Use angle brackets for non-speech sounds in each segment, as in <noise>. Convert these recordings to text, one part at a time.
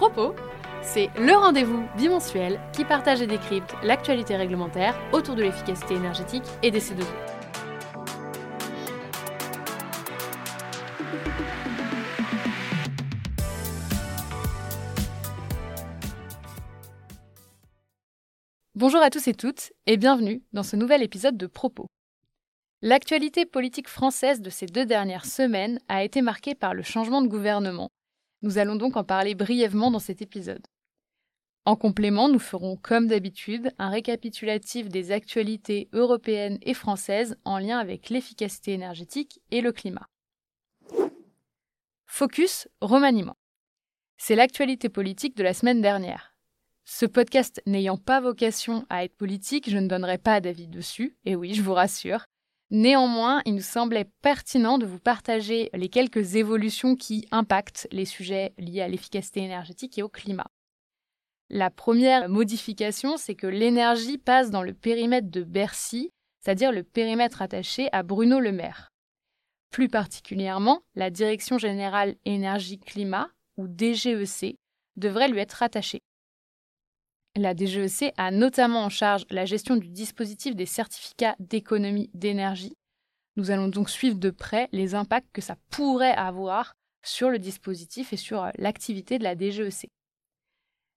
Propos, c'est le rendez-vous bimensuel qui partage et décrypte l'actualité réglementaire autour de l'efficacité énergétique et des C2E. Bonjour à tous et toutes et bienvenue dans ce nouvel épisode de Propos. L'actualité politique française de ces deux dernières semaines a été marquée par le changement de gouvernement nous allons donc en parler brièvement dans cet épisode. En complément, nous ferons comme d'habitude un récapitulatif des actualités européennes et françaises en lien avec l'efficacité énergétique et le climat. Focus remaniement. C'est l'actualité politique de la semaine dernière. Ce podcast n'ayant pas vocation à être politique, je ne donnerai pas d'avis dessus, et oui, je vous rassure, Néanmoins, il nous semblait pertinent de vous partager les quelques évolutions qui impactent les sujets liés à l'efficacité énergétique et au climat. La première modification, c'est que l'énergie passe dans le périmètre de Bercy, c'est-à-dire le périmètre attaché à Bruno Le Maire. Plus particulièrement, la Direction générale énergie-climat, ou DGEC, devrait lui être rattachée. La DGEC a notamment en charge la gestion du dispositif des certificats d'économie d'énergie. Nous allons donc suivre de près les impacts que ça pourrait avoir sur le dispositif et sur euh, l'activité de la DGEC.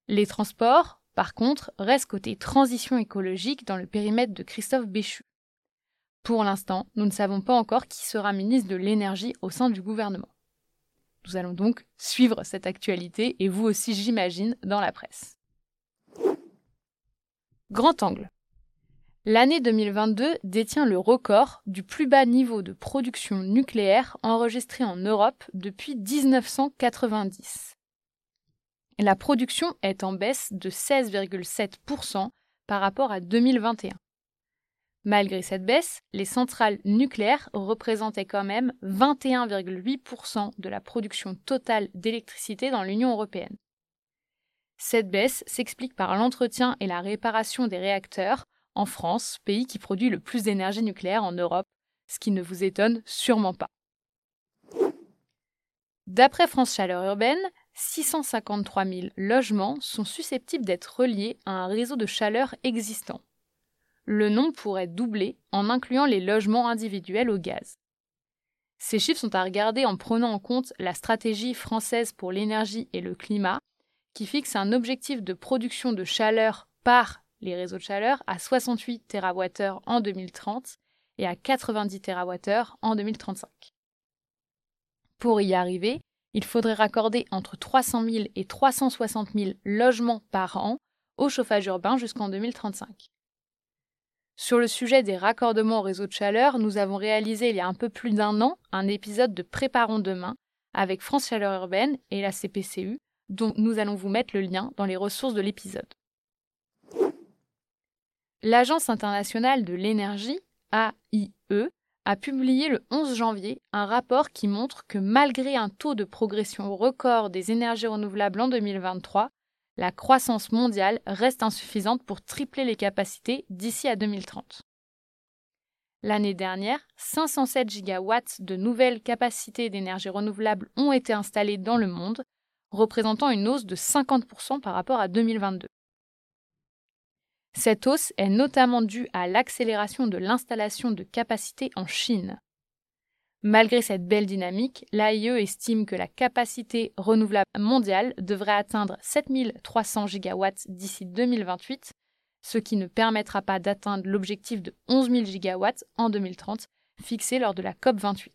Les transports, par contre, restent côté transition écologique dans le périmètre de Christophe Béchu. Pour l'instant, nous ne savons pas encore qui sera ministre de l'énergie au sein du gouvernement. Nous allons donc suivre cette actualité et vous aussi, j'imagine, dans la presse. Grand angle. L'année 2022 détient le record du plus bas niveau de production nucléaire enregistré en Europe depuis 1990. La production est en baisse de 16,7% par rapport à 2021. Malgré cette baisse, les centrales nucléaires représentaient quand même 21,8% de la production totale d'électricité dans l'Union européenne. Cette baisse s'explique par l'entretien et la réparation des réacteurs en France, pays qui produit le plus d'énergie nucléaire en Europe, ce qui ne vous étonne sûrement pas. D'après France Chaleur Urbaine, 653 000 logements sont susceptibles d'être reliés à un réseau de chaleur existant. Le nombre pourrait doubler en incluant les logements individuels au gaz. Ces chiffres sont à regarder en prenant en compte la stratégie française pour l'énergie et le climat, qui fixe un objectif de production de chaleur par les réseaux de chaleur à 68 TWh en 2030 et à 90 TWh en 2035. Pour y arriver, il faudrait raccorder entre 300 000 et 360 000 logements par an au chauffage urbain jusqu'en 2035. Sur le sujet des raccordements au réseau de chaleur, nous avons réalisé il y a un peu plus d'un an un épisode de Préparons demain avec France Chaleur Urbaine et la CPCU dont nous allons vous mettre le lien dans les ressources de l'épisode. L'Agence internationale de l'énergie, AIE, a publié le 11 janvier un rapport qui montre que malgré un taux de progression record des énergies renouvelables en 2023, la croissance mondiale reste insuffisante pour tripler les capacités d'ici à 2030. L'année dernière, 507 gigawatts de nouvelles capacités d'énergie renouvelable ont été installées dans le monde, représentant une hausse de 50% par rapport à 2022. Cette hausse est notamment due à l'accélération de l'installation de capacités en Chine. Malgré cette belle dynamique, l'AIE estime que la capacité renouvelable mondiale devrait atteindre 7300 gigawatts d'ici 2028, ce qui ne permettra pas d'atteindre l'objectif de 11 000 gigawatts en 2030 fixé lors de la COP28.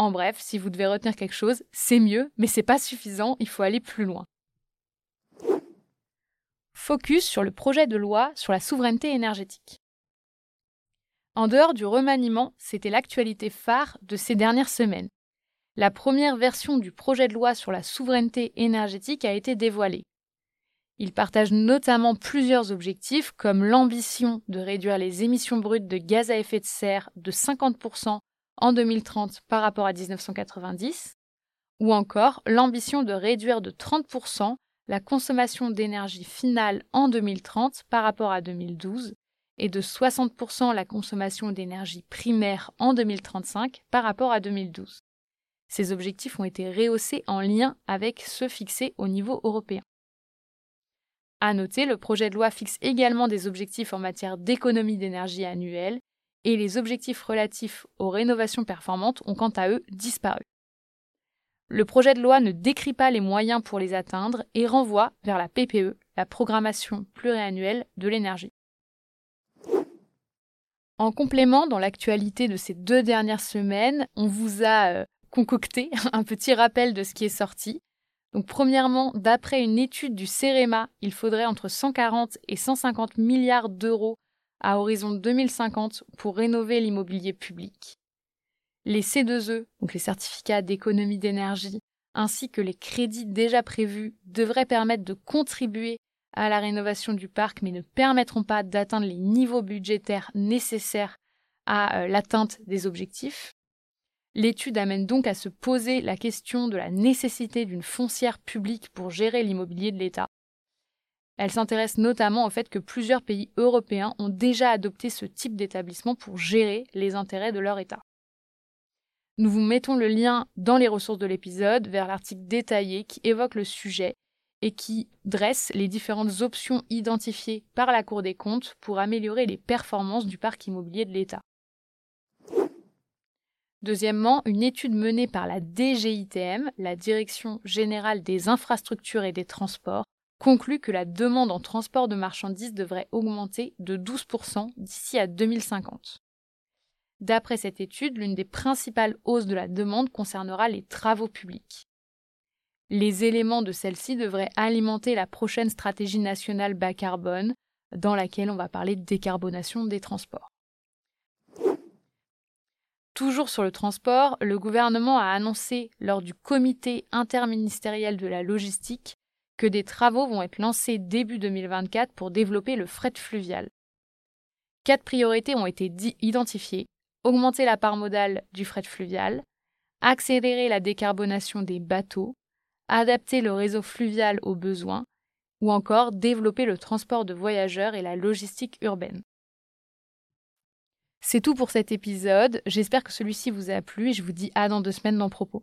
En bref, si vous devez retenir quelque chose, c'est mieux, mais c'est pas suffisant, il faut aller plus loin. Focus sur le projet de loi sur la souveraineté énergétique. En dehors du remaniement, c'était l'actualité phare de ces dernières semaines. La première version du projet de loi sur la souveraineté énergétique a été dévoilée. Il partage notamment plusieurs objectifs comme l'ambition de réduire les émissions brutes de gaz à effet de serre de 50% en 2030 par rapport à 1990, ou encore l'ambition de réduire de 30% la consommation d'énergie finale en 2030 par rapport à 2012 et de 60% la consommation d'énergie primaire en 2035 par rapport à 2012. ces objectifs ont été rehaussés en lien avec ceux fixés au niveau européen. À noter, le projet de loi fixe également des objectifs en matière d'économie d'énergie annuelle et les objectifs relatifs aux rénovations performantes ont quant à eux disparu. Le projet de loi ne décrit pas les moyens pour les atteindre et renvoie vers la PPE, la programmation pluriannuelle de l'énergie. En complément, dans l'actualité de ces deux dernières semaines, on vous a euh, concocté <laughs> un petit rappel de ce qui est sorti. Premièrement, d'après une étude du CEREMA, il faudrait entre 140 et 150 milliards d'euros à horizon 2050 pour rénover l'immobilier public. Les C2E, donc les certificats d'économie d'énergie, ainsi que les crédits déjà prévus devraient permettre de contribuer à la rénovation du parc, mais ne permettront pas d'atteindre les niveaux budgétaires nécessaires à euh, l'atteinte des objectifs. L'étude amène donc à se poser la question de la nécessité d'une foncière publique pour gérer l'immobilier de l'État. Elle s'intéresse notamment au fait que plusieurs pays européens ont déjà adopté ce type d'établissement pour gérer les intérêts de leur État. Nous vous mettons le lien dans les ressources de l'épisode vers l'article détaillé qui évoque le sujet et qui dresse les différentes options identifiées par la Cour des comptes pour améliorer les performances du parc immobilier de l'État. Deuxièmement, une étude menée par la DGITM, la Direction générale des infrastructures et des transports, conclut que la demande en transport de marchandises devrait augmenter de 12% d'ici à 2050. D'après cette étude, l'une des principales hausses de la demande concernera les travaux publics. Les éléments de celle-ci devraient alimenter la prochaine stratégie nationale bas carbone, dans laquelle on va parler de décarbonation des transports. Toujours sur le transport, le gouvernement a annoncé lors du comité interministériel de la logistique que des travaux vont être lancés début 2024 pour développer le fret fluvial. Quatre priorités ont été identifiées augmenter la part modale du fret fluvial, accélérer la décarbonation des bateaux, adapter le réseau fluvial aux besoins, ou encore développer le transport de voyageurs et la logistique urbaine. C'est tout pour cet épisode, j'espère que celui-ci vous a plu et je vous dis à dans deux semaines dans Propos.